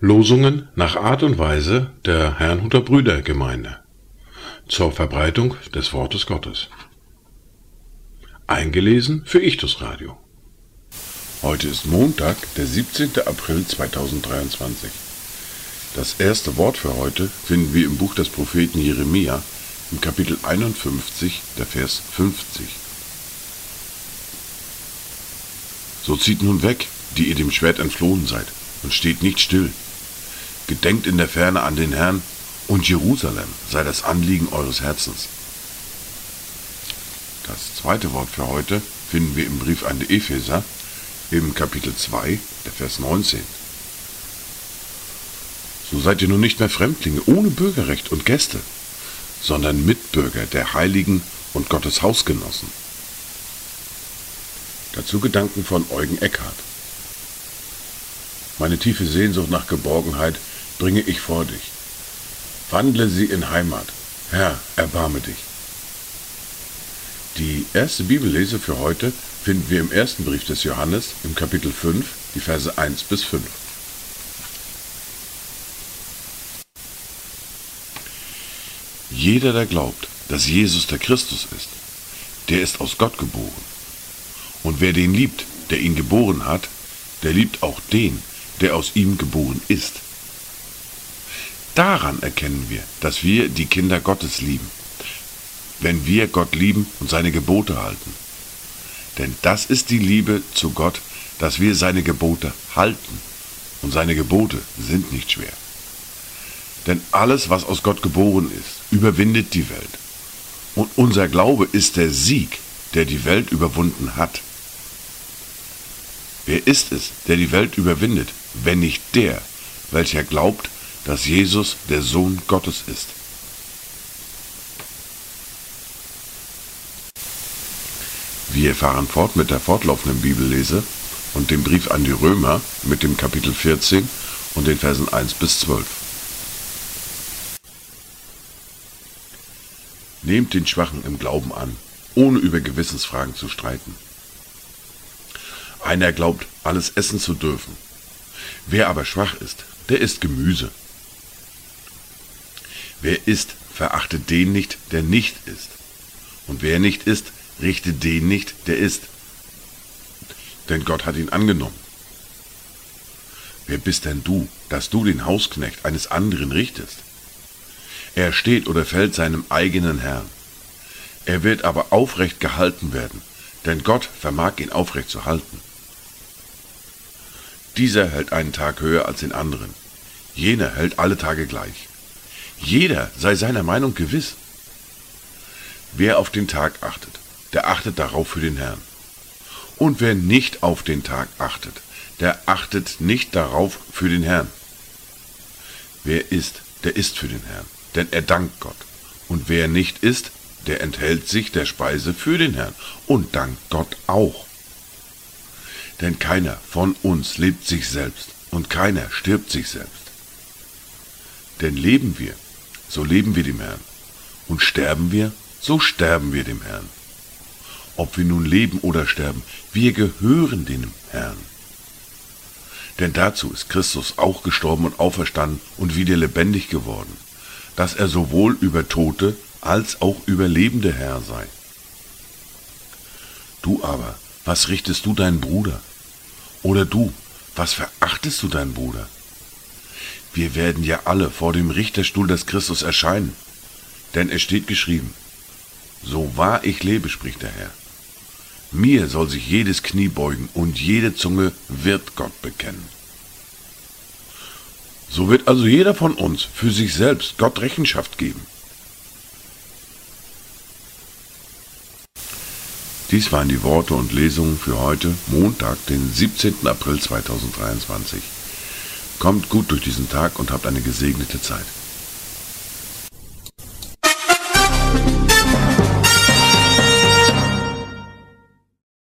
Losungen nach Art und Weise der Herrnhuter Brüdergemeinde zur Verbreitung des Wortes Gottes. Eingelesen für Ichtus Radio. Heute ist Montag, der 17. April 2023. Das erste Wort für heute finden wir im Buch des Propheten Jeremia im Kapitel 51, der Vers 50. So zieht nun weg, die ihr dem Schwert entflohen seid, und steht nicht still, Gedenkt in der Ferne an den Herrn, und Jerusalem sei das Anliegen eures Herzens. Das zweite Wort für heute finden wir im Brief an die Epheser im Kapitel 2, der Vers 19. So seid ihr nun nicht mehr Fremdlinge ohne Bürgerrecht und Gäste, sondern Mitbürger der Heiligen und Gottes Hausgenossen. Dazu Gedanken von Eugen Eckhardt. Meine tiefe Sehnsucht nach Geborgenheit bringe ich vor dich. Wandle sie in Heimat. Herr, erbarme dich. Die erste Bibellese für heute finden wir im ersten Brief des Johannes im Kapitel 5, die Verse 1 bis 5. Jeder, der glaubt, dass Jesus der Christus ist, der ist aus Gott geboren. Und wer den liebt, der ihn geboren hat, der liebt auch den, der aus ihm geboren ist. Daran erkennen wir, dass wir die Kinder Gottes lieben, wenn wir Gott lieben und seine Gebote halten. Denn das ist die Liebe zu Gott, dass wir seine Gebote halten. Und seine Gebote sind nicht schwer. Denn alles, was aus Gott geboren ist, überwindet die Welt. Und unser Glaube ist der Sieg, der die Welt überwunden hat. Wer ist es, der die Welt überwindet, wenn nicht der, welcher glaubt, dass Jesus der Sohn Gottes ist. Wir fahren fort mit der fortlaufenden Bibellese und dem Brief an die Römer mit dem Kapitel 14 und den Versen 1 bis 12. Nehmt den Schwachen im Glauben an, ohne über Gewissensfragen zu streiten. Einer glaubt, alles essen zu dürfen. Wer aber schwach ist, der isst Gemüse. Wer isst, verachtet den nicht, der nicht isst. Und wer nicht isst, richtet den nicht, der isst. Denn Gott hat ihn angenommen. Wer bist denn du, dass du den Hausknecht eines anderen richtest? Er steht oder fällt seinem eigenen Herrn. Er wird aber aufrecht gehalten werden, denn Gott vermag ihn aufrecht zu halten. Dieser hält einen Tag höher als den anderen, jener hält alle Tage gleich. Jeder sei seiner Meinung gewiss. Wer auf den Tag achtet, der achtet darauf für den Herrn. Und wer nicht auf den Tag achtet, der achtet nicht darauf für den Herrn. Wer isst, der isst für den Herrn, denn er dankt Gott. Und wer nicht isst, der enthält sich der Speise für den Herrn und dankt Gott auch. Denn keiner von uns lebt sich selbst und keiner stirbt sich selbst. Denn leben wir, so leben wir dem Herrn. Und sterben wir, so sterben wir dem Herrn. Ob wir nun leben oder sterben, wir gehören dem Herrn. Denn dazu ist Christus auch gestorben und auferstanden und wieder lebendig geworden, dass er sowohl über Tote als auch über lebende Herr sei. Du aber, was richtest du deinen Bruder? Oder du, was verachtest du deinen Bruder? Wir werden ja alle vor dem Richterstuhl des Christus erscheinen. Denn es steht geschrieben, so wahr ich lebe, spricht der Herr. Mir soll sich jedes Knie beugen und jede Zunge wird Gott bekennen. So wird also jeder von uns für sich selbst Gott Rechenschaft geben. Dies waren die Worte und Lesungen für heute, Montag, den 17. April 2023. Kommt gut durch diesen Tag und habt eine gesegnete Zeit.